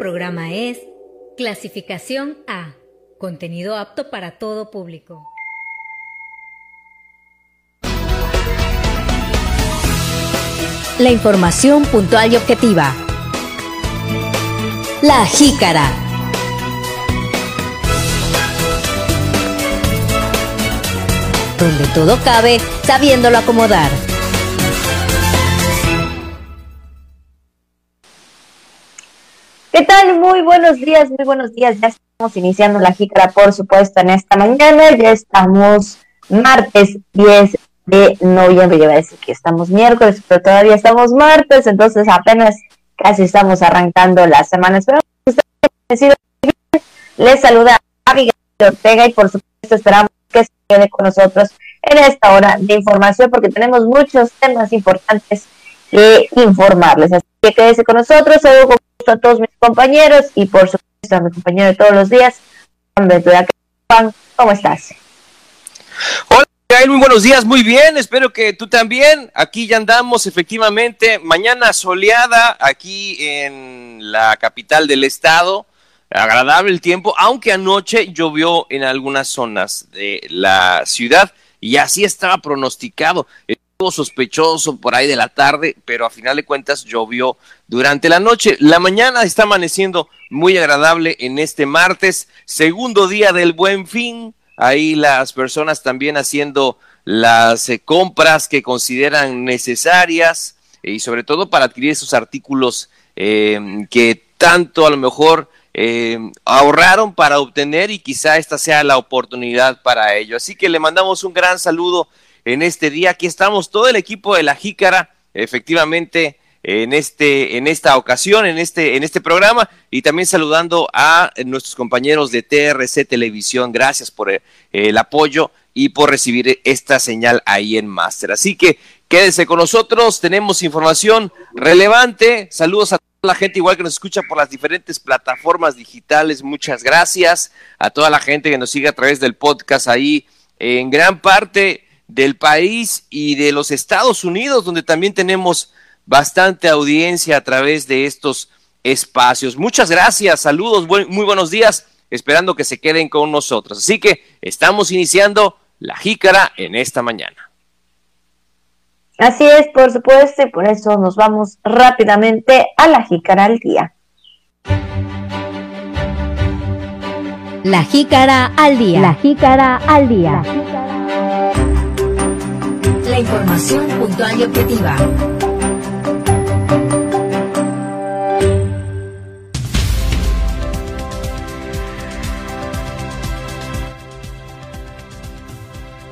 programa es Clasificación A, contenido apto para todo público. La información puntual y objetiva. La jícara. Donde todo cabe, sabiéndolo acomodar. ¿Qué tal? Muy buenos días, muy buenos días. Ya estamos iniciando la jícara, por supuesto, en esta mañana. Ya estamos martes 10 de noviembre. Yo iba a decir que estamos miércoles, pero todavía estamos martes, entonces apenas casi estamos arrancando la semana. Esperamos que ustedes Les saluda a Miguel Ortega y por supuesto esperamos que se quede con nosotros en esta hora de información porque tenemos muchos temas importantes informarles. Así que quédese con nosotros. Saludo a todos mis compañeros y por supuesto a mi compañero de todos los días, Juan ¿Cómo estás? Hola. Muy buenos días, muy bien, espero que tú también. Aquí ya andamos efectivamente, mañana soleada aquí en la capital del estado, agradable el tiempo, aunque anoche llovió en algunas zonas de la ciudad y así estaba pronosticado sospechoso por ahí de la tarde, pero a final de cuentas llovió durante la noche. La mañana está amaneciendo muy agradable en este martes, segundo día del buen fin. Ahí las personas también haciendo las eh, compras que consideran necesarias y sobre todo para adquirir esos artículos eh, que tanto a lo mejor eh, ahorraron para obtener y quizá esta sea la oportunidad para ello. Así que le mandamos un gran saludo en este día. Aquí estamos todo el equipo de la Jícara, efectivamente en este en esta ocasión en este en este programa y también saludando a nuestros compañeros de TRC Televisión. Gracias por el, el apoyo y por recibir esta señal ahí en Master. Así que quédese con nosotros tenemos información relevante. Saludos a toda la gente igual que nos escucha por las diferentes plataformas digitales. Muchas gracias a toda la gente que nos sigue a través del podcast ahí en gran parte del país y de los Estados Unidos, donde también tenemos bastante audiencia a través de estos espacios. Muchas gracias, saludos, muy buenos días, esperando que se queden con nosotros. Así que estamos iniciando la jícara en esta mañana. Así es, por supuesto, y por eso nos vamos rápidamente a la jícara al día. La jícara al día. La jícara al día información puntual y objetiva.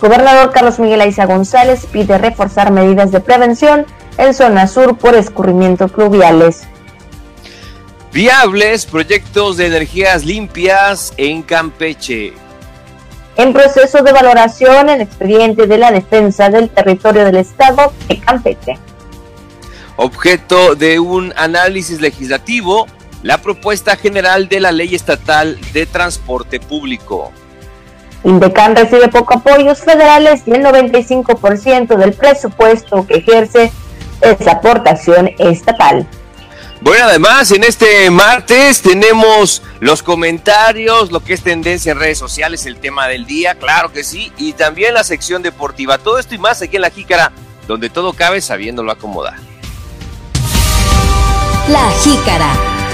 Gobernador Carlos Miguel Aiza González pide reforzar medidas de prevención en zona sur por escurrimientos pluviales. Viables proyectos de energías limpias en Campeche en proceso de valoración en expediente de la defensa del territorio del Estado de Campeche. Objeto de un análisis legislativo, la propuesta general de la Ley Estatal de Transporte Público. Indecan recibe poco apoyos federales y el 95% del presupuesto que ejerce es aportación estatal. Bueno, además en este martes tenemos los comentarios, lo que es tendencia en redes sociales, el tema del día, claro que sí, y también la sección deportiva. Todo esto y más aquí en la Jícara, donde todo cabe sabiéndolo acomodar. La Jícara.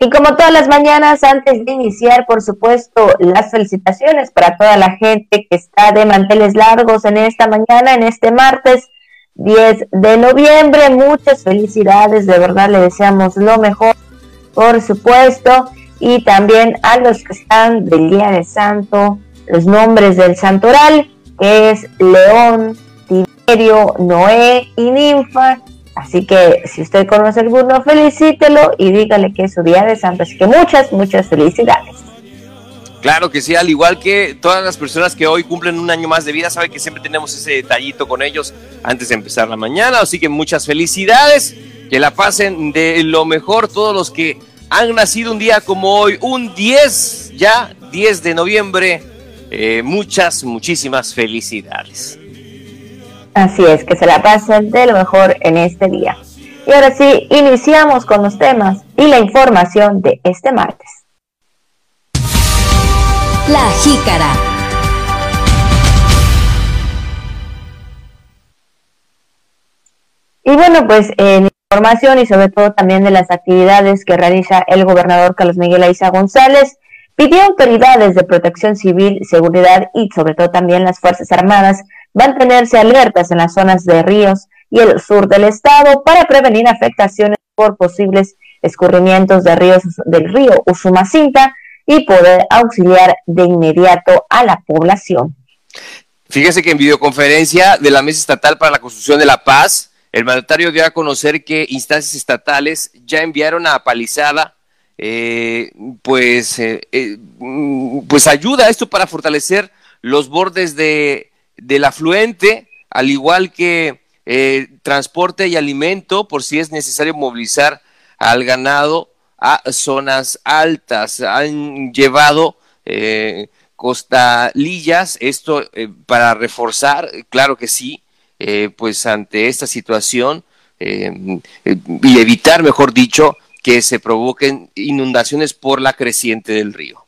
Y como todas las mañanas, antes de iniciar, por supuesto, las felicitaciones para toda la gente que está de manteles largos en esta mañana, en este martes 10 de noviembre. Muchas felicidades, de verdad le deseamos lo mejor, por supuesto. Y también a los que están del Día de Santo, los nombres del santoral, que es León, Tiberio, Noé y Ninfa Así que si usted conoce alguno, felicítelo y dígale que es su día de santo. Así que muchas, muchas felicidades. Claro que sí, al igual que todas las personas que hoy cumplen un año más de vida, sabe que siempre tenemos ese detallito con ellos antes de empezar la mañana. Así que muchas felicidades, que la pasen de lo mejor todos los que han nacido un día como hoy, un 10, ya 10 de noviembre. Eh, muchas, muchísimas felicidades. Así es, que se la pasen de lo mejor en este día. Y ahora sí, iniciamos con los temas y la información de este martes. La jícara. Y bueno, pues en información y sobre todo también de las actividades que realiza el gobernador Carlos Miguel Aiza González, pidió a autoridades de protección civil, seguridad y sobre todo también las Fuerzas Armadas mantenerse alertas en las zonas de ríos y el sur del estado para prevenir afectaciones por posibles escurrimientos de ríos del río Usumacinta y poder auxiliar de inmediato a la población. Fíjese que en videoconferencia de la Mesa Estatal para la Construcción de la Paz, el mandatario dio a conocer que instancias estatales ya enviaron a Palizada eh, pues, eh, eh, pues ayuda esto para fortalecer los bordes de, del afluente, al igual que transporte y alimento, por si es necesario movilizar al ganado a zonas altas. Han llevado costalillas, esto para reforzar, claro que sí, pues ante esta situación y evitar, mejor dicho, que se provoquen inundaciones por la creciente del río.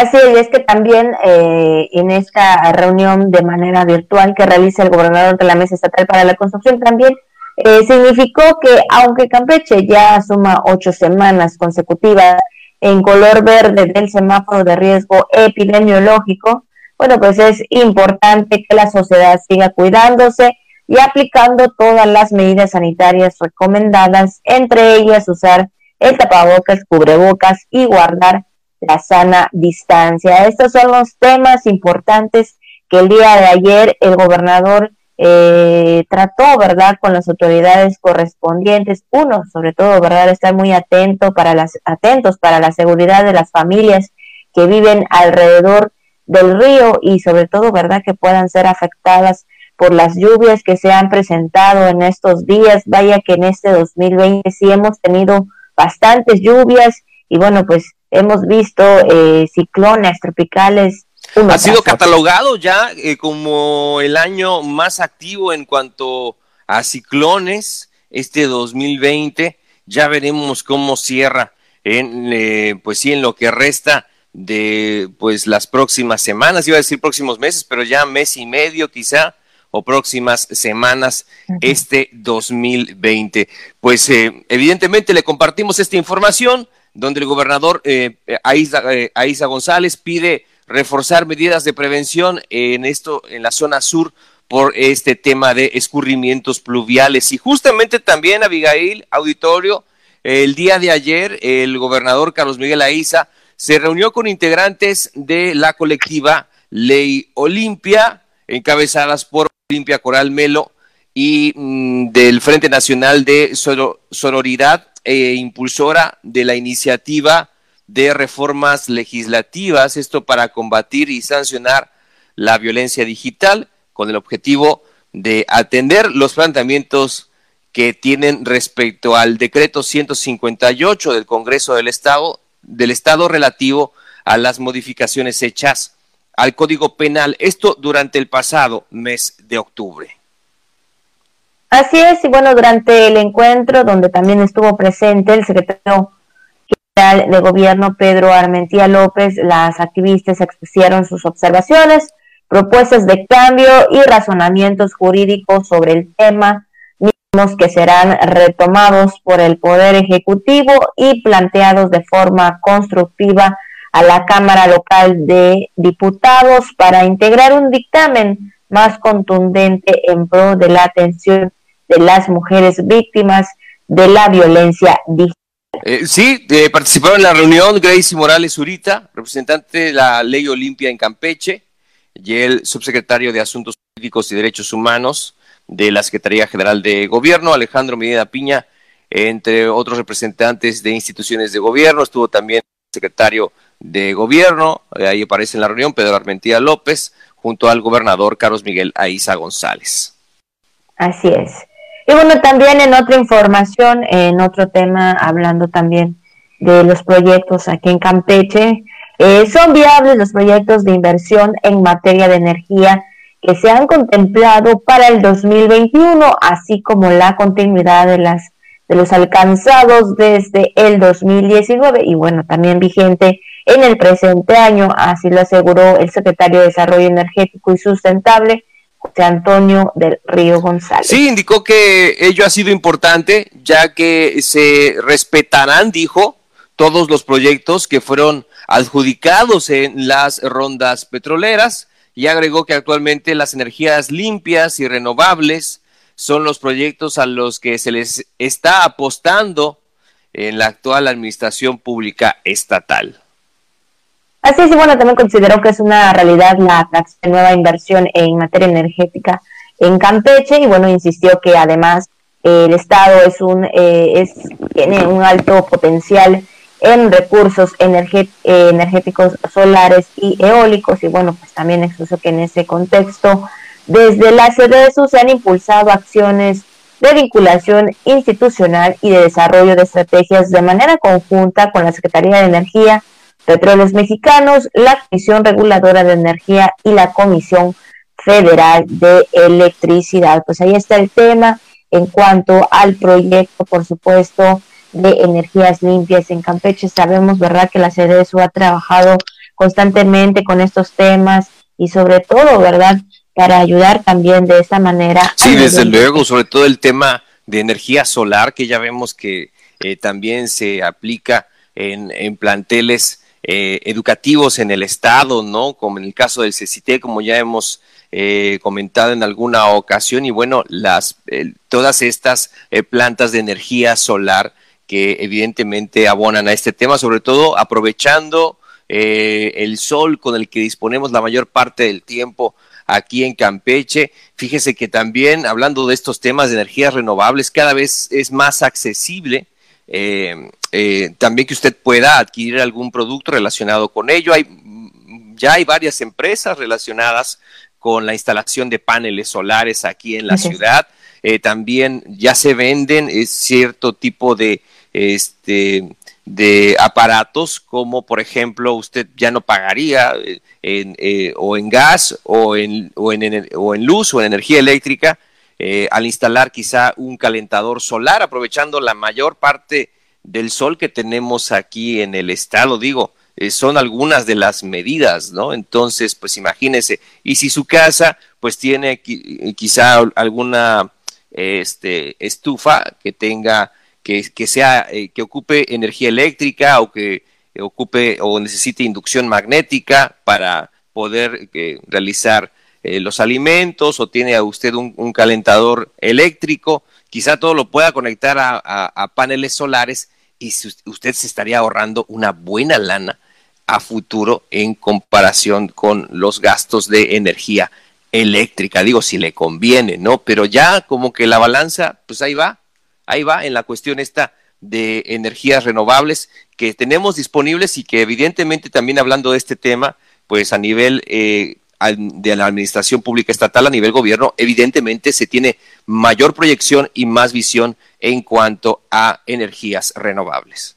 Así es, que también eh, en esta reunión de manera virtual que realiza el gobernador de la Mesa Estatal para la Construcción también eh, significó que aunque Campeche ya suma ocho semanas consecutivas en color verde del semáforo de riesgo epidemiológico, bueno, pues es importante que la sociedad siga cuidándose y aplicando todas las medidas sanitarias recomendadas, entre ellas usar el tapabocas, cubrebocas y guardar la sana distancia. Estos son los temas importantes que el día de ayer el gobernador eh, trató, ¿verdad?, con las autoridades correspondientes. Uno, sobre todo, ¿verdad?, estar muy atento para las, atentos para la seguridad de las familias que viven alrededor del río y sobre todo, ¿verdad?, que puedan ser afectadas por las lluvias que se han presentado en estos días. Vaya que en este 2020 sí hemos tenido bastantes lluvias y bueno, pues hemos visto eh, ciclones tropicales. Ha sido catalogado ya eh, como el año más activo en cuanto a ciclones este 2020. Ya veremos cómo cierra en, eh, pues sí, en lo que resta de pues las próximas semanas, iba a decir próximos meses, pero ya mes y medio quizá o próximas semanas este 2020. Pues eh, evidentemente le compartimos esta información donde el gobernador eh, Aiza, eh, González pide reforzar medidas de prevención en esto en la zona sur por este tema de escurrimientos pluviales. Y justamente también Abigail Auditorio el día de ayer el gobernador Carlos Miguel Aiza se reunió con integrantes de la colectiva Ley Olimpia encabezadas por Olimpia Coral Melo y mm, del Frente Nacional de Sororidad e impulsora de la iniciativa de reformas legislativas, esto para combatir y sancionar la violencia digital con el objetivo de atender los planteamientos que tienen respecto al decreto 158 del Congreso del Estado del Estado relativo a las modificaciones hechas al Código Penal, esto durante el pasado mes de octubre. Así es, y bueno, durante el encuentro donde también estuvo presente el secretario general de gobierno Pedro Armentía López, las activistas expusieron sus observaciones, propuestas de cambio y razonamientos jurídicos sobre el tema, mismos que serán retomados por el Poder Ejecutivo y planteados de forma constructiva a la Cámara Local de Diputados para integrar un dictamen más contundente en pro de la atención de las mujeres víctimas de la violencia digital. Eh, sí, eh, participaron en la reunión Gracie Morales Zurita, representante de la Ley Olimpia en Campeche, y el subsecretario de Asuntos Políticos y Derechos Humanos de la Secretaría General de Gobierno, Alejandro Medina Piña, entre otros representantes de instituciones de gobierno, estuvo también el secretario de Gobierno, eh, ahí aparece en la reunión Pedro Armentía López, junto al gobernador Carlos Miguel Aiza González. Así es. Y bueno, también en otra información, en otro tema, hablando también de los proyectos aquí en Campeche, eh, son viables los proyectos de inversión en materia de energía que se han contemplado para el 2021, así como la continuidad de las de los alcanzados desde el 2019 y bueno, también vigente en el presente año, así lo aseguró el secretario de Desarrollo Energético y Sustentable, Antonio del Río González. Sí, indicó que ello ha sido importante, ya que se respetarán, dijo, todos los proyectos que fueron adjudicados en las rondas petroleras y agregó que actualmente las energías limpias y renovables son los proyectos a los que se les está apostando en la actual administración pública estatal. Así es, y bueno, también consideró que es una realidad la nueva inversión en materia energética en Campeche y bueno, insistió que además el Estado es un, eh, es, tiene un alto potencial en recursos energéticos solares y eólicos y bueno, pues también expuso que en ese contexto desde la CDSU se han impulsado acciones de vinculación institucional y de desarrollo de estrategias de manera conjunta con la Secretaría de Energía, Petróleos Mexicanos, la Comisión Reguladora de Energía y la Comisión Federal de Electricidad. Pues ahí está el tema en cuanto al proyecto, por supuesto, de energías limpias en Campeche. Sabemos, ¿verdad?, que la CDSU ha trabajado constantemente con estos temas y sobre todo, ¿verdad?, para ayudar también de esta manera. Sí, desde luego, sobre todo el tema de energía solar, que ya vemos que eh, también se aplica en, en planteles eh, educativos en el Estado, ¿no? Como en el caso del CECITE, como ya hemos eh, comentado en alguna ocasión, y bueno, las, todas estas plantas de energía solar que evidentemente abonan a este tema, sobre todo aprovechando el sol con el que disponemos la mayor parte del tiempo aquí en Campeche. Fíjese que también hablando de estos temas de energías renovables, cada vez es más accesible. Eh, eh, también que usted pueda adquirir algún producto relacionado con ello. Hay, ya hay varias empresas relacionadas con la instalación de paneles solares aquí en la ciudad. Eh, también ya se venden cierto tipo de este de aparatos como por ejemplo usted ya no pagaría eh, en, eh, o en gas o en, o en, o en luz o en energía eléctrica eh, al instalar quizá un calentador solar aprovechando la mayor parte del sol que tenemos aquí en el estado digo son algunas de las medidas no entonces pues imagínese y si su casa pues tiene quizá alguna este estufa que tenga que, sea, eh, que ocupe energía eléctrica o que ocupe o necesite inducción magnética para poder eh, realizar eh, los alimentos o tiene usted un, calentador eléctrico, quizá todo lo pueda conectar a, paneles solares y usted se estaría ahorrando una buena lana a futuro en comparación con los gastos de energía eléctrica. Digo, si le conviene, ¿no? Pero ya como que la balanza, pues ahí va, ahí va en la cuestión esta de energías renovables que tenemos disponibles y que evidentemente también hablando de este tema, pues a nivel eh, de la administración pública estatal, a nivel gobierno, evidentemente se tiene mayor proyección y más visión en cuanto a energías renovables.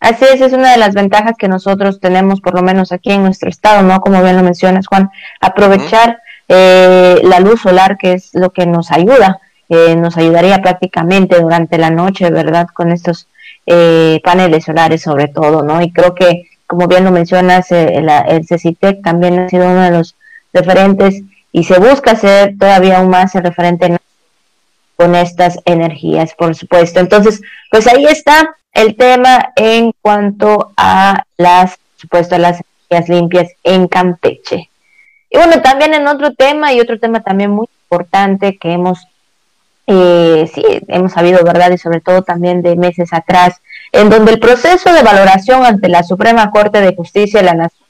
Así es, es una de las ventajas que nosotros tenemos, por lo menos aquí en nuestro estado, ¿no? Como bien lo mencionas, Juan, aprovechar eh, la luz solar, que es lo que nos ayuda eh, nos ayudaría prácticamente durante la noche, ¿verdad? Con estos eh, paneles solares sobre todo, ¿no? Y creo que, como bien lo mencionas, eh, el, el CECITEC también ha sido uno de los referentes y se busca ser todavía aún más el referente con estas energías, por supuesto. Entonces, pues ahí está el tema en cuanto a las, por supuesto, las energías limpias en Campeche. Y bueno, también en otro tema y otro tema también muy importante que hemos eh, sí, hemos sabido, ¿verdad? Y sobre todo también de meses atrás, en donde el proceso de valoración ante la Suprema Corte de Justicia de la Nación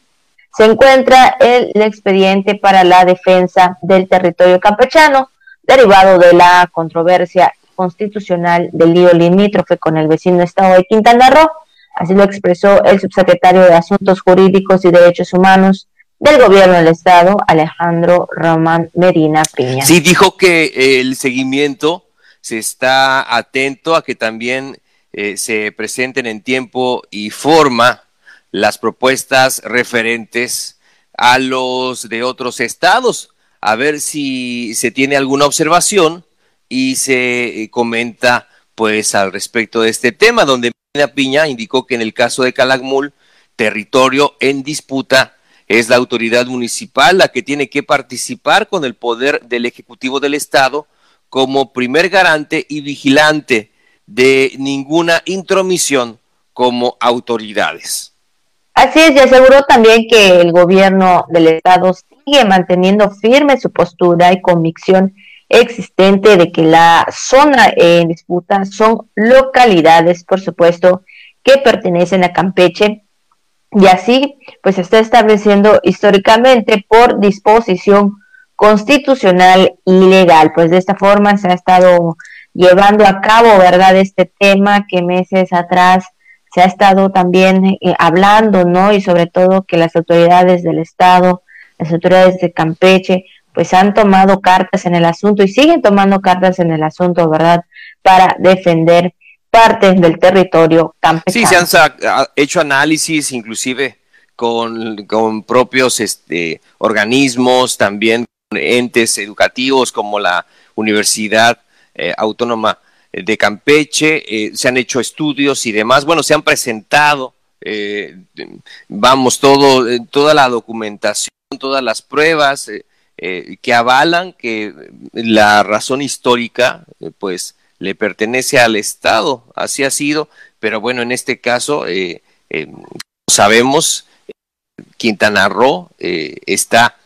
se encuentra el, expediente para la defensa del territorio campechano, derivado de la controversia constitucional del lío limítrofe con el vecino estado de Quintana Roo. Así lo expresó el subsecretario de Asuntos Jurídicos y Derechos Humanos, del gobierno del estado, Alejandro Román Medina Piña. Sí, dijo que el seguimiento se está atento a que también eh, se presenten en tiempo y forma las propuestas referentes a los de otros estados. a ver si se tiene alguna observación y se eh, comenta pues al respecto de este tema, donde Piña indicó que en el caso de Calakmul, territorio en disputa, es la autoridad municipal la que tiene que participar con el poder del Ejecutivo del Estado como primer garante y vigilante de ninguna intromisión como autoridades. Así es, y aseguró también que el gobierno del Estado sigue manteniendo firme su postura y convicción existente de que la zona en disputa son localidades, por supuesto, que pertenecen a Campeche y así pues se está estableciendo históricamente por disposición constitucional y legal. Pues de esta forma se ha estado llevando a cabo, ¿verdad? Este tema que meses atrás se ha estado también eh, hablando, ¿no? Y sobre todo que las autoridades del Estado, las autoridades de Campeche, pues han tomado cartas en el asunto y siguen tomando cartas en el asunto, ¿verdad? Para defender partes del territorio campesino. Sí, se han hecho análisis inclusive con, con propios este, organismos, también entes educativos como la Universidad eh, Autónoma de Campeche, eh, se han hecho estudios y demás, bueno, se han presentado, eh, vamos, todo, toda la documentación, todas las pruebas que avalan que la razón histórica, pues, le pertenece al Estado, así ha sido, pero bueno, en este caso, sabemos, Quintana Roo está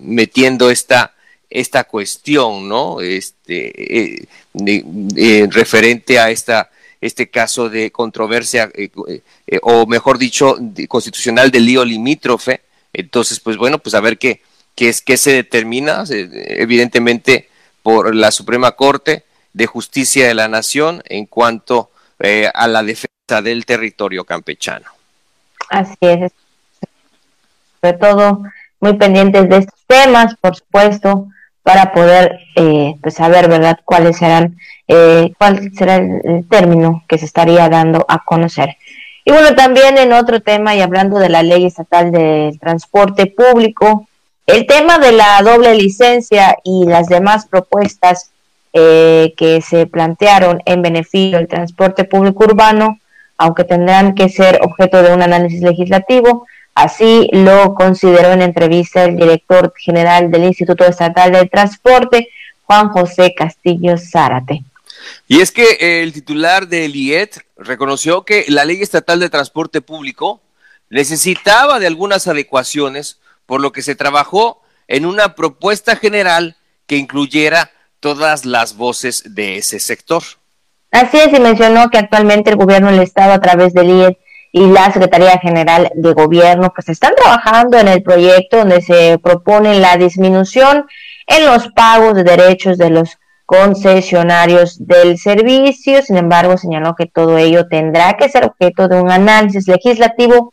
metiendo esta esta cuestión, ¿no? Este, eh, eh, referente a esta, este caso de controversia, eh, o mejor dicho, constitucional del lío limítrofe. Entonces, pues bueno, pues a ver qué, qué es qué se determina, evidentemente por la Suprema Corte de Justicia de la Nación en cuanto a la defensa del territorio campechano. Así es, sobre todo muy pendientes de estos temas, por supuesto, para poder eh, pues saber verdad cuáles serán eh, cuál será el, término que se estaría dando a conocer. Y bueno también en otro tema y hablando de la ley estatal del transporte público el tema de la doble licencia y las demás propuestas eh, que se plantearon en beneficio del transporte público urbano aunque tendrán que ser objeto de un análisis legislativo Así lo consideró en entrevista el director general del Instituto Estatal del Transporte, Juan José Castillo Zárate. Y es que el titular del IET reconoció que la Ley Estatal de Transporte Público necesitaba de algunas adecuaciones, por lo que se trabajó en una propuesta general que incluyera todas las voces de ese sector. Así es, y mencionó que actualmente el gobierno del Estado, a través del IET, y la Secretaría General de Gobierno, pues están trabajando en el proyecto donde se propone la disminución en los pagos de derechos de los concesionarios del servicio. Sin embargo, señaló que todo ello tendrá que ser objeto de un análisis legislativo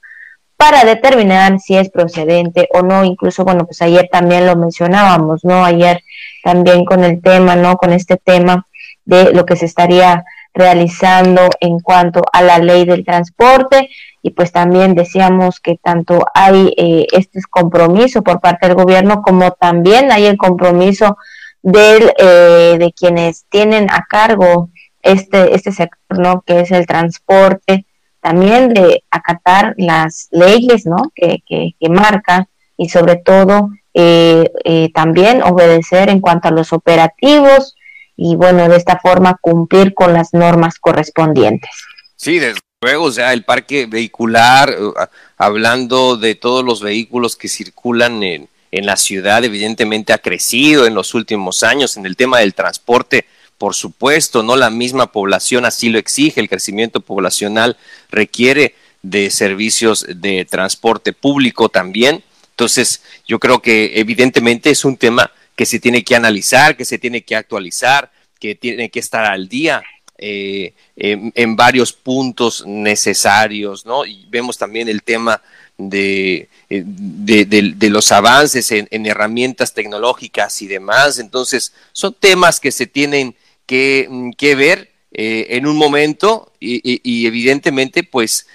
para determinar si es procedente o no. Incluso, bueno, pues ayer también lo mencionábamos, ¿no? Ayer también con el tema, ¿no? Con este tema de lo que se estaría realizando en cuanto a la ley del transporte y pues también decíamos que tanto hay eh, este compromiso por parte del gobierno como también hay el compromiso del, eh, de quienes tienen a cargo este, este sector, ¿no? Que es el transporte, también de acatar las leyes, ¿no? Que, que, que marcan y sobre todo eh, también obedecer en cuanto a los operativos y bueno, de esta forma cumplir con las normas correspondientes. Sí, desde luego, o sea, el parque vehicular, uh, hablando de todos los vehículos que circulan en, en la ciudad, evidentemente ha crecido en los últimos años en el tema del transporte. Por supuesto, no la misma población así lo exige, el crecimiento poblacional requiere de servicios de transporte público también. Entonces, yo creo que evidentemente es un tema que se tiene que analizar, que se tiene que actualizar, que tiene que estar al día eh, en, varios puntos necesarios, ¿no? Y vemos también el tema de, eh, de, los avances en, herramientas tecnológicas y demás. Entonces, son temas que se tienen que, mm, ver eh, en un momento y, evidentemente, pues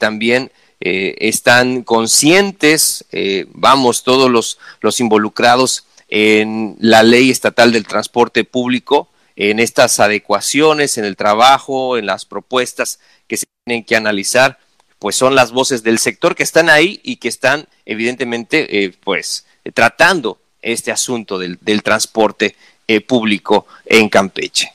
también están conscientes, vamos, todos los, los involucrados en la ley estatal del transporte público, en estas adecuaciones, en el trabajo, en las propuestas que se tienen que analizar, pues son las voces del sector que están ahí y que están evidentemente eh, pues tratando este asunto del, transporte eh, público en Campeche.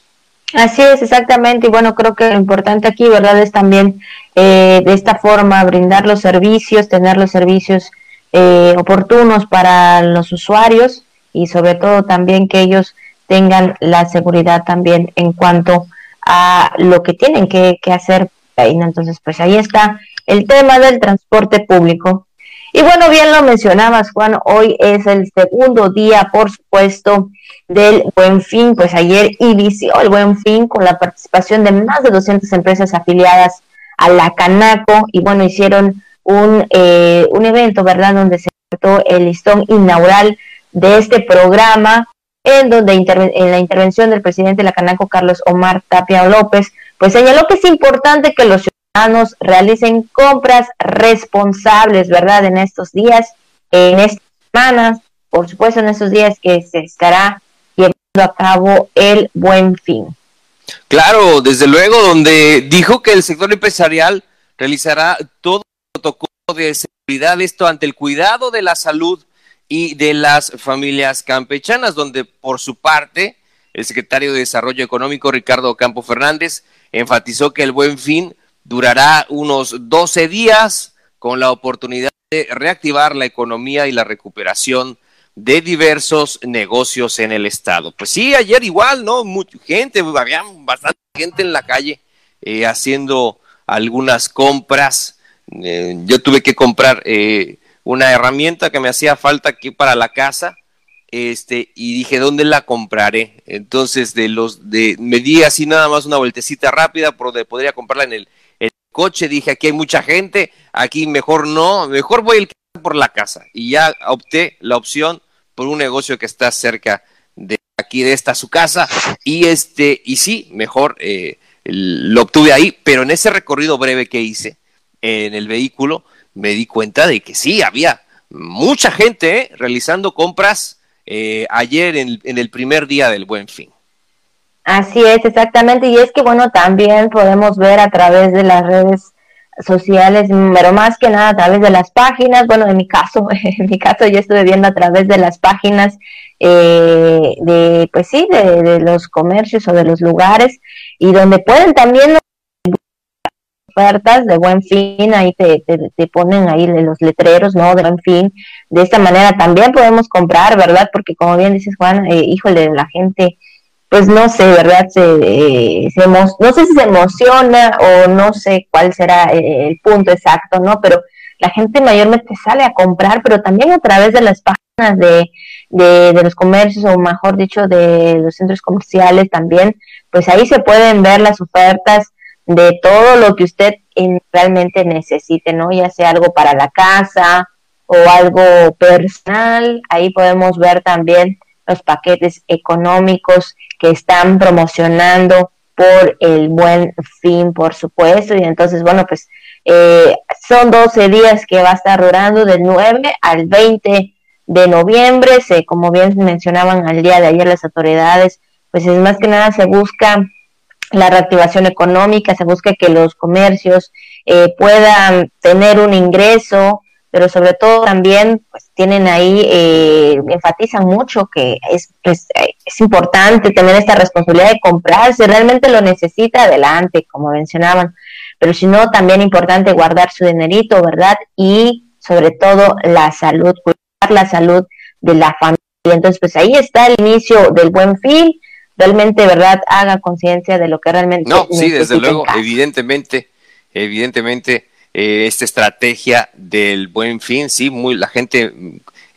Así es, exactamente. Y bueno, creo que lo importante aquí, ¿verdad? Es también eh, de esta forma brindar los servicios, tener los servicios eh, oportunos para los usuarios y sobre todo también que ellos tengan la seguridad también en cuanto a lo que tienen que, que hacer. Entonces, pues ahí está el tema del transporte público. Y bueno, bien lo mencionabas, Juan, hoy es el segundo día, por supuesto, del Buen Fin. Pues ayer inició el Buen Fin con la participación de más de 200 empresas afiliadas a la Canaco y bueno, hicieron un, eh, un evento, ¿verdad?, donde se trató el listón inaugural de este programa, en donde en la intervención del presidente de la Canaco, Carlos Omar Tapia López, pues señaló que es importante que los realicen compras responsables, ¿verdad? En estos días, en estas semanas, por supuesto en estos días que se estará llevando a cabo el buen fin. Claro, desde luego, donde dijo que el sector empresarial realizará todo el protocolo de seguridad, esto ante el cuidado de la salud y de las familias campechanas, donde por su parte el secretario de Desarrollo Económico, Ricardo Campo Fernández, enfatizó que el buen fin durará unos 12 días con la oportunidad de reactivar la economía y la recuperación de diversos negocios en el estado. Pues sí, ayer igual, ¿no? Mucha gente, había bastante gente en la calle eh, haciendo algunas compras. Eh, yo tuve que comprar eh, una herramienta que me hacía falta aquí para la casa este, y dije, ¿dónde la compraré? Entonces, de los, de, me di así nada más una vueltecita rápida, por donde podría comprarla en el, coche, dije, aquí hay mucha gente, aquí mejor no, mejor voy el por la casa. Y ya opté la opción por un negocio que está cerca de aquí de esta su casa. Y este, y sí, mejor eh, lo obtuve ahí, pero en ese recorrido breve que hice en el vehículo, me di cuenta de que sí, había mucha gente eh, realizando compras eh, ayer en, el primer día del buen fin. Así es, exactamente. Y es que, bueno, también podemos ver a través de las redes sociales, pero más que nada a través de las páginas. Bueno, en mi caso, en mi caso yo estuve viendo a través de las páginas eh, de, pues sí, de, los comercios o de los lugares y donde pueden también ofertas de buen fin, ahí te, te, ponen ahí los letreros, ¿no? De buen fin. De esta manera también podemos comprar, ¿verdad? Porque como bien dices, Juan, eh, híjole, la gente, pues no sé, ¿verdad? Se, eh, no sé si se emociona o no sé cuál será eh, el punto exacto, ¿no? Pero la gente mayormente sale a comprar, pero también a través de las páginas de, de los comercios, o mejor dicho, de los centros comerciales también, pues ahí se pueden ver las ofertas de todo lo que usted realmente necesite, ¿no? Ya sea algo para la casa o algo personal, ahí podemos ver también los paquetes económicos que están promocionando por el buen fin, por supuesto, y entonces, bueno, pues eh, son 12 días que va a estar durando del 9 al 20 de noviembre, se, como bien mencionaban al día de ayer las autoridades, pues es más que nada se busca la reactivación económica, se busca que los comercios eh, puedan tener un ingreso, pero sobre todo también pues tienen ahí, eh, enfatizan mucho que es, pues, es importante tener esta responsabilidad de comprar, si realmente lo necesita, adelante, como mencionaban, pero si no, también importante guardar su dinerito, ¿verdad? Y sobre todo la salud, cuidar la salud de la familia. Entonces, pues ahí está el inicio del buen fin realmente, ¿verdad?, haga conciencia de lo que realmente. No, sí, desde luego, evidentemente, evidentemente, eh, esta estrategia del buen fin, sí, muy la gente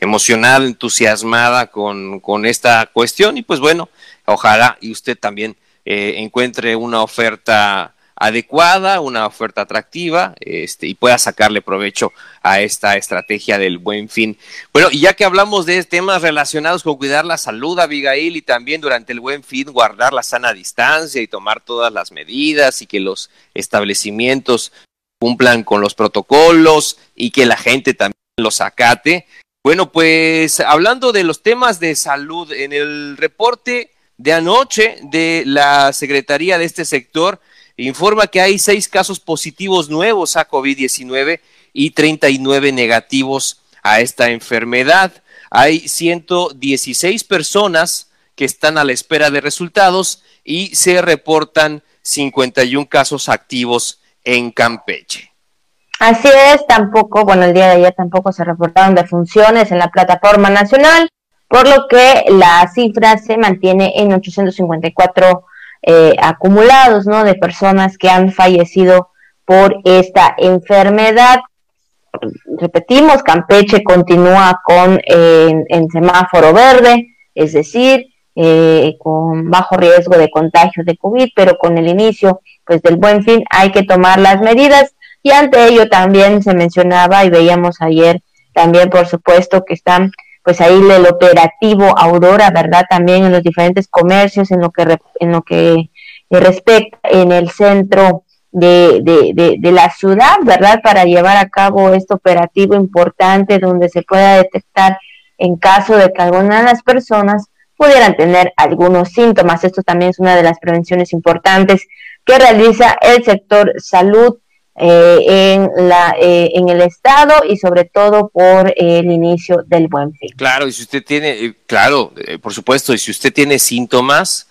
emocionada, entusiasmada con, con esta cuestión y pues bueno, ojalá y usted también eh, encuentre una oferta adecuada, una oferta atractiva, este, y pueda sacarle provecho a esta estrategia del buen fin. Bueno, y ya que hablamos de temas relacionados con cuidar la salud, Abigail, y también durante el buen fin guardar la sana distancia y tomar todas las medidas y que los establecimientos cumplan con los protocolos y que la gente también los acate, Bueno, pues hablando de los temas de salud, en el reporte de anoche de la Secretaría de este sector, informa que hay seis casos positivos nuevos a COVID-19 y 39 negativos a esta enfermedad. Hay 116 personas que están a la espera de resultados y se reportan 51 casos activos en Campeche. Así es, tampoco, bueno, el día de ayer tampoco se reportaron defunciones en la plataforma nacional, por lo que la cifra se mantiene en 854 eh, acumulados, ¿no? De personas que han fallecido por esta enfermedad. Repetimos, Campeche continúa con en semáforo verde, es decir, eh, con bajo riesgo de contagio de COVID, pero con el inicio pues del buen fin hay que tomar las medidas y ante ello también se mencionaba y veíamos ayer también por supuesto que están pues ahí el operativo Aurora, ¿verdad? También en los diferentes comercios, en lo que en lo que respecta en el centro de, de, de, la ciudad, ¿verdad? Para llevar a cabo este operativo importante donde se pueda detectar en caso de que alguna de las personas pudieran tener algunos síntomas. Esto también es una de las prevenciones importantes que realiza el sector salud eh, en, la, eh, en el estado y sobre todo por el inicio del buen fin. Claro, y si usted tiene, eh, claro, por supuesto, y si usted tiene síntomas,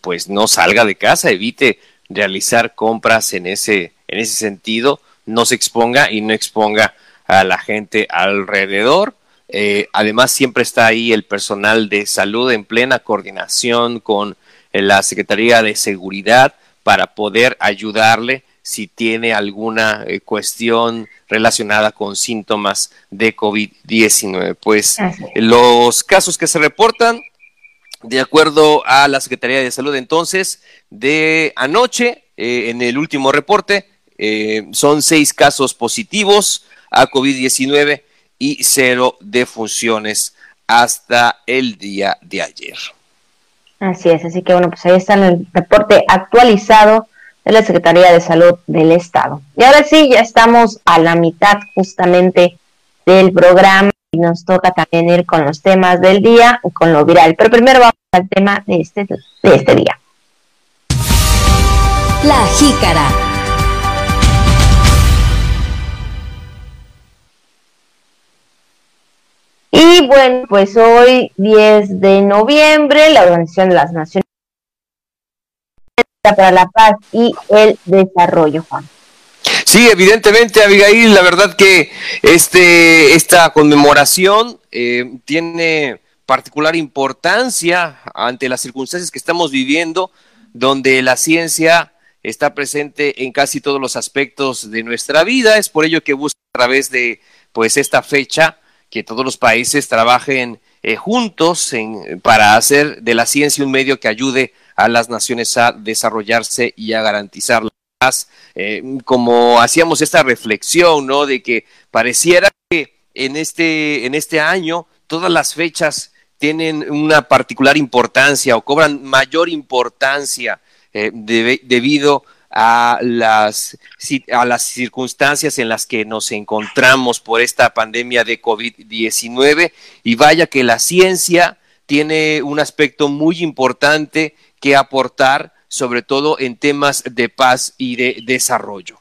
pues no salga de casa, evite realizar compras en ese, en ese sentido, no se exponga y no exponga a la gente alrededor eh, además, siempre está ahí el personal de salud en plena coordinación con eh, la Secretaría de Seguridad para poder ayudarle si tiene alguna eh, cuestión relacionada con síntomas de COVID-19. Pues los casos que se reportan, de acuerdo a la Secretaría de Salud entonces, de anoche, en el último reporte, son seis casos positivos a COVID-19 y cero defunciones hasta el día de ayer. Así es, así que bueno, pues ahí está el reporte actualizado de la Secretaría de Salud del Estado. Y ahora sí, ya estamos a la mitad justamente del programa y nos toca también ir con los temas del día y con lo viral. Pero primero vamos al tema de este, de este día. La jícara. Y bueno, pues hoy 10 de noviembre, la Organización de las Naciones para la Paz y el Desarrollo, Juan. Sí, evidentemente, Abigail, la verdad que este, esta conmemoración eh, tiene particular importancia ante las circunstancias que estamos viviendo, donde la ciencia está presente en casi todos los aspectos de nuestra vida. Es por ello que busca a través de pues esta fecha que todos los países trabajen eh, juntos para hacer de la ciencia un medio que ayude a las naciones a desarrollarse y a garantizar la paz. Eh, como hacíamos esta reflexión, ¿no? De que pareciera que en este, en este año todas las fechas tienen una particular importancia o cobran mayor importancia eh, debido a a las, a las circunstancias en las que nos encontramos por esta pandemia de COVID-19 y vaya que la ciencia tiene un aspecto muy importante que aportar, sobre todo en temas de paz y de desarrollo.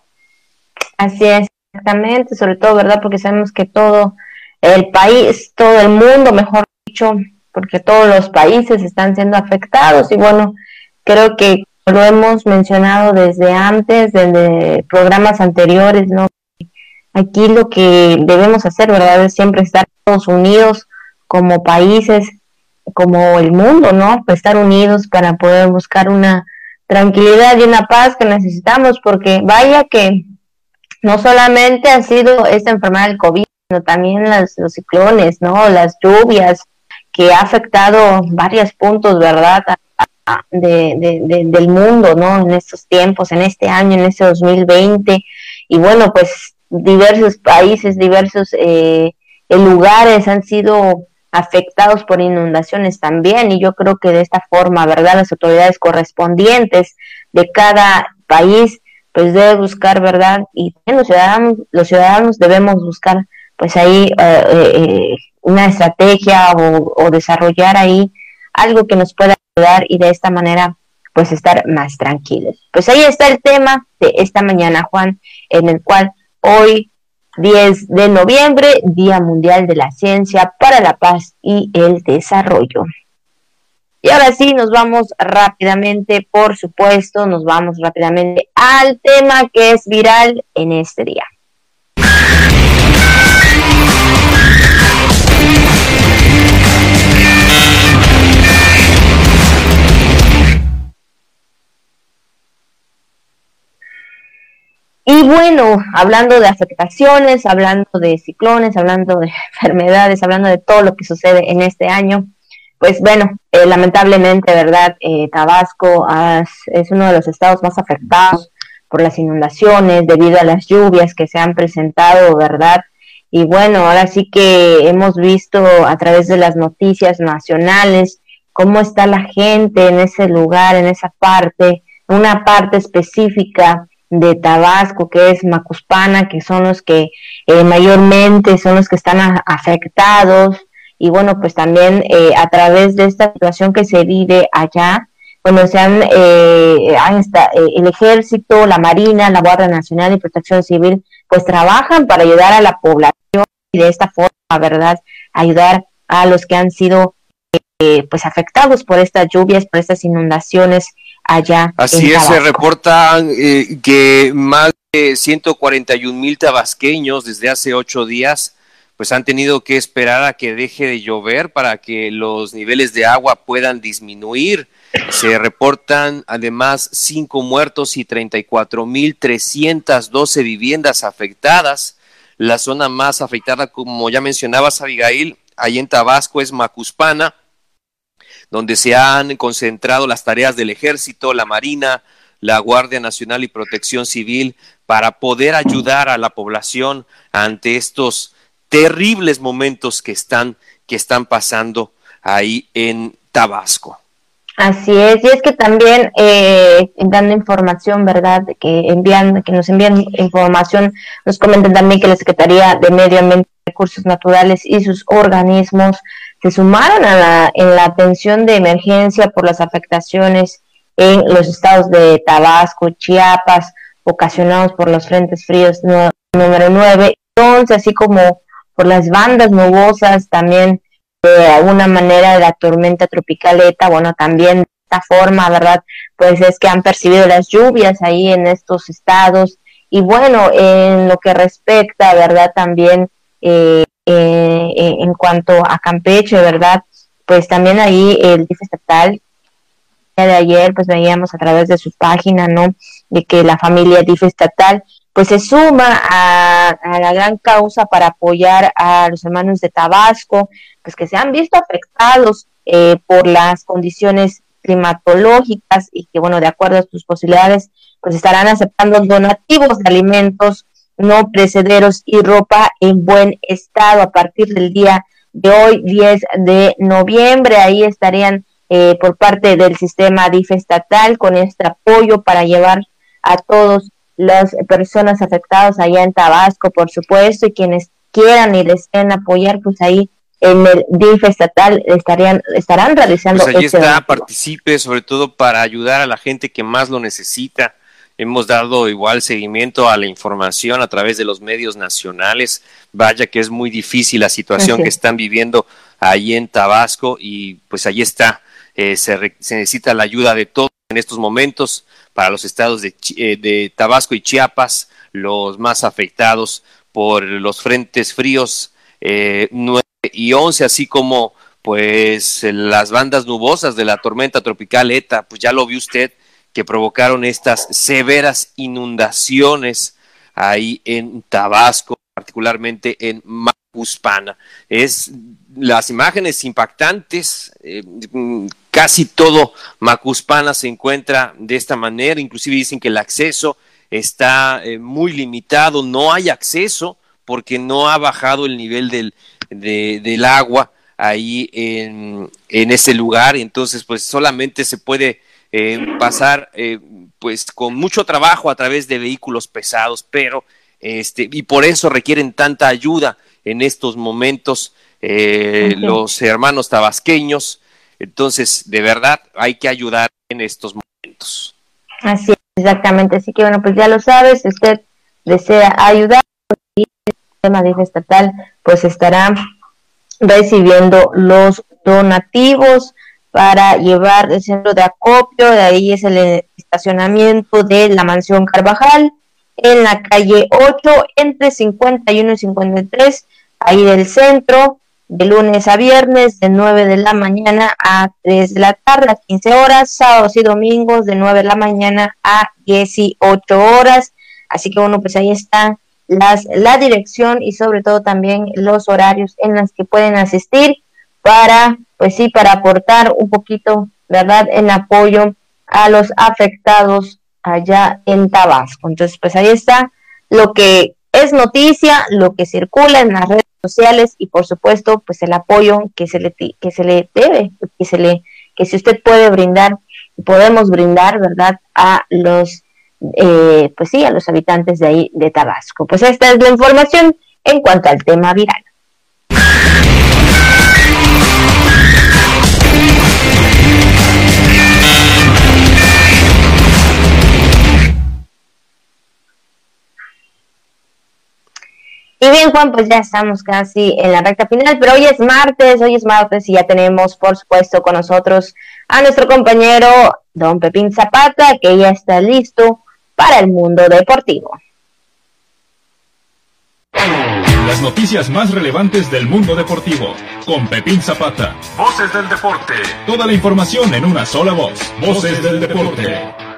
Así es, exactamente, sobre todo, ¿verdad? Porque sabemos que todo el país, todo el mundo, mejor dicho, porque todos los países están siendo afectados y bueno, creo que lo hemos mencionado desde antes, desde programas anteriores, ¿no? Aquí lo que debemos hacer, ¿verdad? Es siempre estar todos unidos como países, como el mundo, ¿no? Pues estar unidos para poder buscar una tranquilidad y una paz que necesitamos, porque vaya que no solamente ha sido esta enfermedad del COVID, sino también las, los ciclones, ¿no? Las lluvias, que ha afectado varios puntos, ¿verdad? de, del mundo, ¿no? En estos tiempos, en este año, en este 2020. Y bueno, pues diversos países, diversos eh, lugares han sido afectados por inundaciones también y yo creo que de esta forma, ¿verdad? Las autoridades correspondientes de cada país pues debe buscar, ¿verdad? Y los ciudadanos, los ciudadanos debemos buscar pues ahí eh, eh, una estrategia o, desarrollar ahí algo que nos pueda ayudar y de esta manera pues estar más tranquilos. Pues ahí está el tema de esta mañana, Juan, en el cual hoy 10 de noviembre, Día Mundial de la Ciencia para la Paz y el Desarrollo. Y ahora sí, nos vamos rápidamente, por supuesto, nos vamos rápidamente al tema que es viral en este día. Y bueno, hablando de afectaciones, hablando de ciclones, hablando de enfermedades, hablando de todo lo que sucede en este año, pues bueno, eh, lamentablemente, ¿verdad? Eh, Tabasco es uno de los estados más afectados por las inundaciones debido a las lluvias que se han presentado, ¿verdad? Y bueno, ahora sí que hemos visto a través de las noticias nacionales cómo está la gente en ese lugar, en esa parte, una parte específica de Tabasco, que es Macuspana, que son los que eh, mayormente son los que están afectados. Y bueno, pues también eh, a través de esta situación que se vive allá, bueno, se han, eh, el ejército, la marina, la Guardia Nacional y Protección Civil, pues trabajan para ayudar a la población y de esta forma, ¿verdad? Ayudar a los que han sido pues afectados por estas lluvias, por estas inundaciones allá. Así es, se reporta eh, que más de 141 mil tabasqueños desde hace ocho días pues han tenido que esperar a que deje de llover para que los niveles de agua puedan disminuir. Se reportan además cinco muertos y 34 mil 312 viviendas afectadas. La zona más afectada, como ya mencionabas, Abigail, ahí en Tabasco es Macuspana, donde se han concentrado las tareas del ejército, la marina, la Guardia Nacional y Protección Civil para poder ayudar a la población ante estos terribles momentos que están, que están pasando ahí en Tabasco. Así es, y es que también eh, dando información, ¿verdad? Que envían, que nos envían información, nos comentan también que la Secretaría de Medio Ambiente y Recursos Naturales y sus organismos se sumaron a la, en la atención de emergencia por las afectaciones en los estados de Tabasco, Chiapas, ocasionados por los frentes fríos número 9, entonces así como por las bandas nubosas también de alguna manera la tormenta tropical ETA, bueno, también de esta forma, ¿verdad? Pues es que han percibido las lluvias ahí en estos estados y bueno, en lo que respecta, ¿verdad? También eh, eh, eh, en cuanto a Campeche, ¿verdad? Pues también ahí el DIF estatal, de ayer, pues veíamos a través de su página, ¿no? De que la familia DIF estatal, pues se suma a, la gran causa para apoyar a los hermanos de Tabasco, pues que se han visto afectados eh, por las condiciones climatológicas y que, bueno, de acuerdo a sus posibilidades, pues estarán aceptando donativos de alimentos no precederos y ropa en buen estado a partir del día de hoy, 10 de noviembre. Ahí estarían eh, por parte del sistema DIF estatal con este apoyo para llevar a todas las personas afectadas allá en Tabasco, por supuesto, y quienes quieran y deseen apoyar, pues ahí en el DIF estatal estarían estarán realizando. Pues allí este está, participe sobre todo para ayudar a la gente que más lo necesita Hemos dado igual seguimiento a la información a través de los medios nacionales. Vaya que es muy difícil la situación que están viviendo ahí en Tabasco y pues ahí está. Eh, se, necesita la ayuda de todos en estos momentos para los estados de, eh, de Tabasco y Chiapas, los más afectados por los frentes fríos eh, 9 y 11, así como pues las bandas nubosas de la tormenta tropical ETA, pues ya lo vio usted, provocaron estas severas inundaciones ahí en Tabasco, particularmente en Macuspana. Es las imágenes impactantes, eh, casi todo Macuspana se encuentra de esta manera, inclusive dicen que el acceso está eh, muy limitado, no hay acceso porque no ha bajado el nivel del, del agua ahí en, en ese lugar, entonces pues solamente se puede eh, pasar eh, pues con mucho trabajo a través de vehículos pesados, pero este, y por eso requieren tanta ayuda en estos momentos eh, los hermanos tabasqueños. Entonces, de verdad, hay que ayudar en estos momentos. Así es, exactamente. Así que, bueno, pues ya lo sabes, si usted desea ayudar, el sistema de estatal, pues estará recibiendo los donativos para llevar el centro de acopio, de ahí es el estacionamiento de la mansión Carvajal, en la calle 8, entre 51 y 53, ahí del centro, de lunes a viernes, de 9 de la mañana a 3 de la tarde, a 15 horas, sábados y domingos, de 9 de la mañana a 18 horas. Así que bueno, pues ahí está las, la dirección y sobre todo también los horarios en los que pueden asistir para, pues sí, para aportar un poquito, ¿verdad?, en apoyo a los afectados allá en Tabasco. Entonces, pues ahí está lo que es noticia, lo que circula en las redes sociales y por supuesto, pues el apoyo que se le que se le debe, que se le que si usted puede brindar, podemos brindar, ¿verdad?, a los eh, pues sí, a los habitantes de ahí de Tabasco. Pues esta es la información en cuanto al tema viral. Y bien, Juan, pues ya estamos casi en la recta final, pero hoy es martes, hoy es martes y ya tenemos, por supuesto, con nosotros a nuestro compañero don Pepín Zapata, que ya está listo para el mundo deportivo. Las noticias más relevantes del mundo deportivo, con Pepín Zapata. Voces del deporte. Toda la información en una sola voz. Voces del deporte.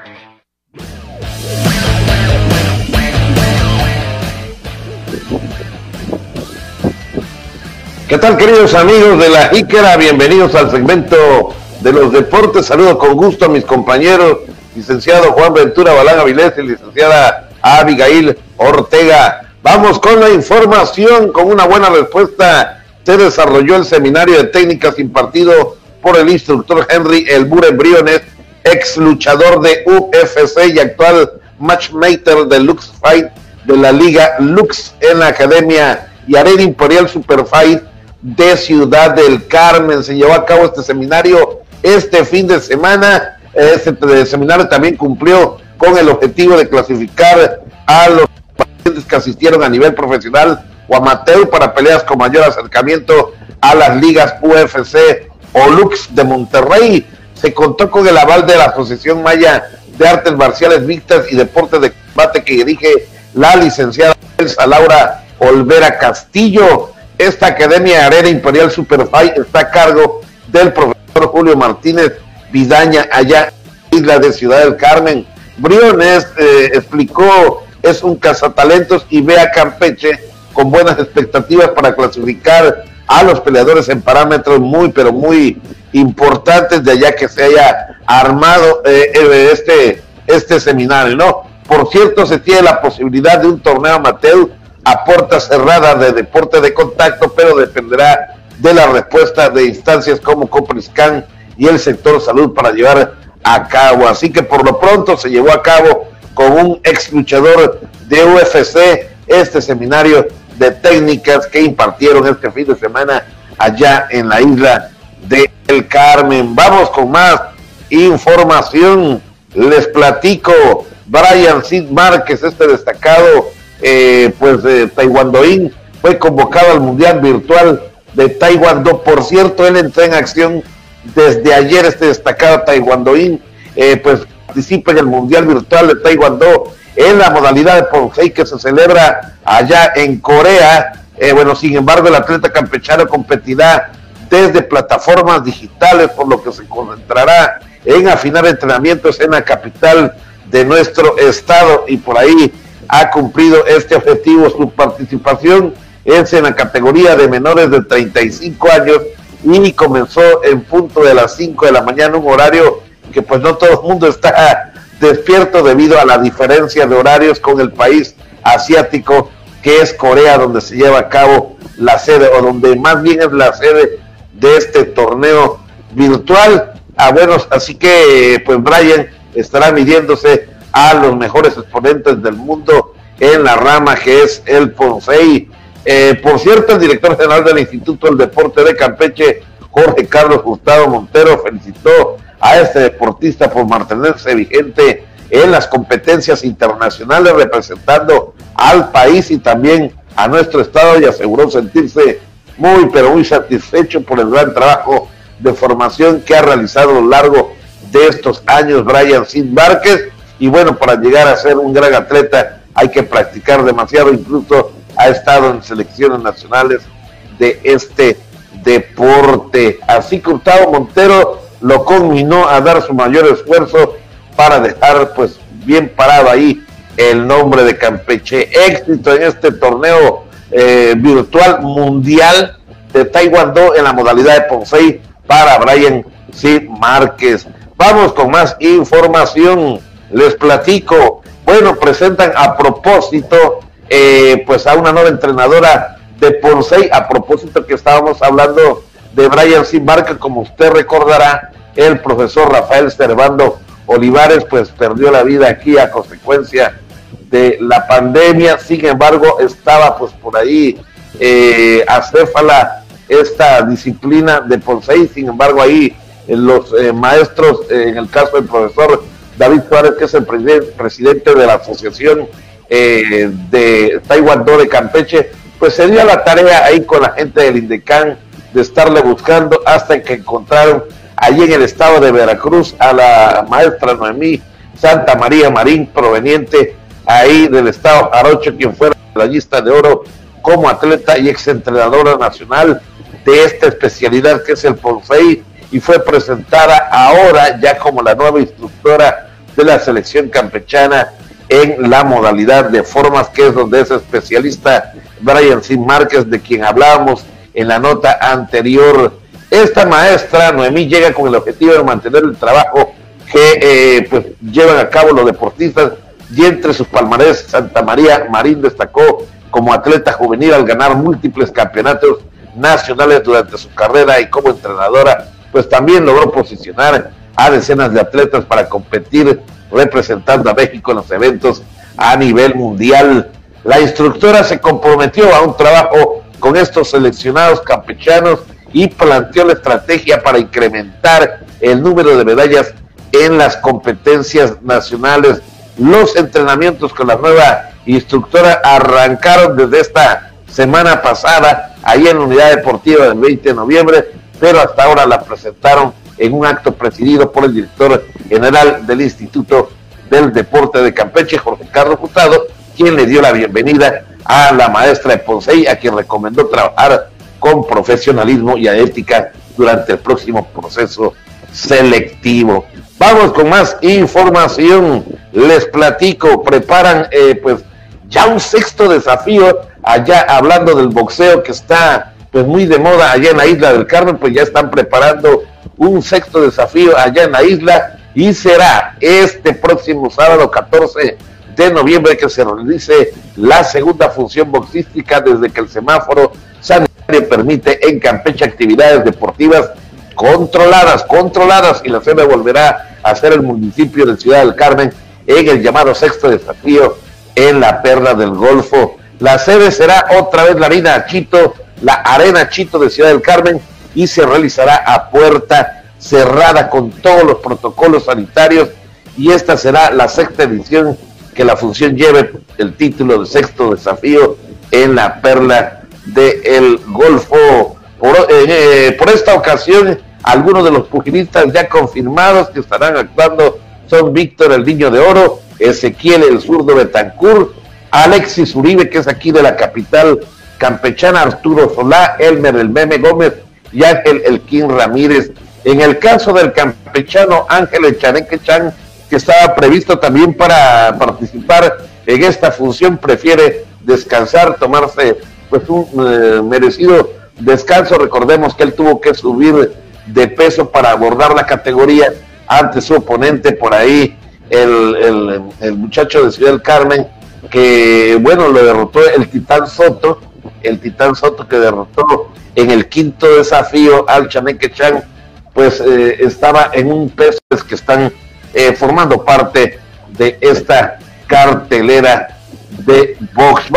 ¿Qué tal queridos amigos de la Jícara? Bienvenidos al segmento de los deportes. Saludo con gusto a mis compañeros, licenciado Juan Ventura Balán Avilés y licenciada Abigail Ortega. Vamos con la información, con una buena respuesta. Se desarrolló el seminario de técnicas impartido por el instructor Henry El Bure Briones, ex luchador de UFC y actual matchmaker de Lux Fight de la Liga Lux en la Academia y Arena Imperial Superfight de Ciudad del Carmen. Se llevó a cabo este seminario este fin de semana. Este seminario también cumplió con el objetivo de clasificar a los pacientes que asistieron a nivel profesional o amateur para peleas con mayor acercamiento a las ligas UFC o Lux de Monterrey. Se contó con el aval de la Asociación Maya de Artes Marciales Mixtas y Deportes de Combate que dirige la licenciada Elsa Laura Olvera Castillo. Esta Academia Arena Imperial Superfight está a cargo del profesor Julio Martínez Vidaña, allá en Isla de Ciudad del Carmen. Briones eh, explicó, es un cazatalentos y ve a Campeche con buenas expectativas para clasificar a los peleadores en parámetros muy, pero muy importantes de allá que se haya armado eh, eh, este, este seminario, ¿no? Por cierto, se tiene la posibilidad de un torneo amateur a puerta cerrada de deporte de contacto, pero dependerá de la respuesta de instancias como Copriscan y el sector salud para llevar a cabo. Así que por lo pronto se llevó a cabo con un ex luchador de UFC este seminario de técnicas que impartieron este fin de semana allá en la isla de El Carmen. Vamos con más información. Les platico, Brian Sid Márquez, este destacado eh, pues de Taekwondoín fue convocado al Mundial Virtual de Taekwondo. Por cierto, él entró en acción desde ayer, este destacado Taekwondoín, eh, pues participa en el Mundial Virtual de Taekwondo en la modalidad de Ponsei que se celebra allá en Corea. Eh, bueno, sin embargo, el atleta campechano competirá desde plataformas digitales, por lo que se concentrará en afinar entrenamientos en la capital de nuestro estado y por ahí ha cumplido este objetivo. Su participación es en la categoría de menores de 35 años y comenzó en punto de las 5 de la mañana, un horario que pues no todo el mundo está despierto debido a la diferencia de horarios con el país asiático que es Corea, donde se lleva a cabo la sede, o donde más bien es la sede de este torneo virtual. Ah, bueno, así que pues Brian estará midiéndose a los mejores exponentes del mundo en la rama que es el Ponsei. Eh, por cierto, el director general del Instituto del Deporte de Campeche, Jorge Carlos Gustavo Montero, felicitó a este deportista por mantenerse vigente en las competencias internacionales representando al país y también a nuestro estado y aseguró sentirse muy pero muy satisfecho por el gran trabajo de formación que ha realizado a lo largo de estos años Brian Sin Márquez y bueno, para llegar a ser un gran atleta hay que practicar demasiado, incluso ha estado en selecciones nacionales de este deporte. Así que Gustavo Montero lo combinó a dar su mayor esfuerzo para dejar pues bien parado ahí el nombre de Campeche. Éxito en este torneo eh, virtual mundial de Taekwondo en la modalidad de Ponsei para Brian C. Márquez. Vamos con más información. Les platico. Bueno, presentan a propósito eh, pues a una nueva entrenadora de Ponsei, a propósito que estábamos hablando de Brian. Márquez, como usted recordará, el profesor Rafael Servando Olivares pues perdió la vida aquí a consecuencia de la pandemia, sin embargo estaba pues por ahí eh, acéfala esta disciplina de Ponsei, sin embargo ahí eh, los maestros, en el caso del profesor David Suárez, que es el presidente de la Asociación de Taekwondo de Campeche, pues se dio la tarea ahí con la gente del INDECAN de estarle buscando hasta que encontraron allí en el estado de Veracruz a la maestra Noemí Santa María Marín, proveniente ahí del estado Jarocho, quien fue medallista de oro como atleta y exentrenadora nacional de esta especialidad que es el Ponsei y fue presentada ahora ya como la nueva instructora de la selección campechana en la modalidad de formas que es donde es especialista Brian Sin Márquez de quien hablábamos en la nota anterior. Esta maestra, Noemí, llega con el objetivo de mantener el trabajo que eh, pues, llevan a cabo los deportistas. Y entre sus palmarés Santa María Marín destacó como atleta juvenil al ganar múltiples campeonatos nacionales durante su carrera y como entrenadora, pues también logró posicionar a decenas de atletas para competir representando a México en los eventos a nivel mundial. La instructora se comprometió a un trabajo con estos seleccionados campechanos y planteó la estrategia para incrementar el número de medallas en las competencias nacionales. Los entrenamientos con la nueva instructora arrancaron desde esta semana pasada, ahí en la unidad deportiva del 20 de noviembre, pero hasta ahora la presentaron en un acto presidido por el director general del Instituto del Deporte de Campeche, Jorge Carlos Jutado, quien le dio la bienvenida a la maestra de Ponsey, a quien recomendó trabajar con profesionalismo y a ética durante el próximo proceso selectivo. Vamos con más información. Les platico, preparan eh, pues ya un sexto desafío allá hablando del boxeo que está pues muy de moda allá en la isla del Carmen, pues ya están preparando un sexto desafío allá en la isla y será este próximo sábado 14 de noviembre que se realice la segunda función boxística desde que el semáforo sanitario permite en Campeche actividades deportivas controladas, controladas, y la sede volverá a ser el municipio de Ciudad del Carmen en el llamado sexto desafío en la Perla del Golfo. La sede será otra vez la Arena Chito, la Arena Chito de Ciudad del Carmen, y se realizará a puerta cerrada con todos los protocolos sanitarios, y esta será la sexta edición que la función lleve el título de sexto desafío en la Perla del Golfo. Por, eh, eh, por esta ocasión, algunos de los pugilistas ya confirmados que estarán actuando son Víctor el Niño de Oro, Ezequiel el Zurdo Betancur, Alexis Uribe, que es aquí de la capital campechana, Arturo Solá, Elmer el Meme Gómez Ángel el King Ramírez. En el caso del campechano Ángel Echaneque Chan, que estaba previsto también para participar en esta función, prefiere descansar, tomarse pues un eh, merecido descanso. Recordemos que él tuvo que subir de peso para abordar la categoría ante su oponente por ahí, el, el, muchacho de Ciudad del Carmen, que bueno, lo derrotó el Titán Soto, el Titán Soto que derrotó en el quinto desafío al Chaneque Chan, pues eh, estaba en un peso que están eh, formando parte de esta cartelera de box.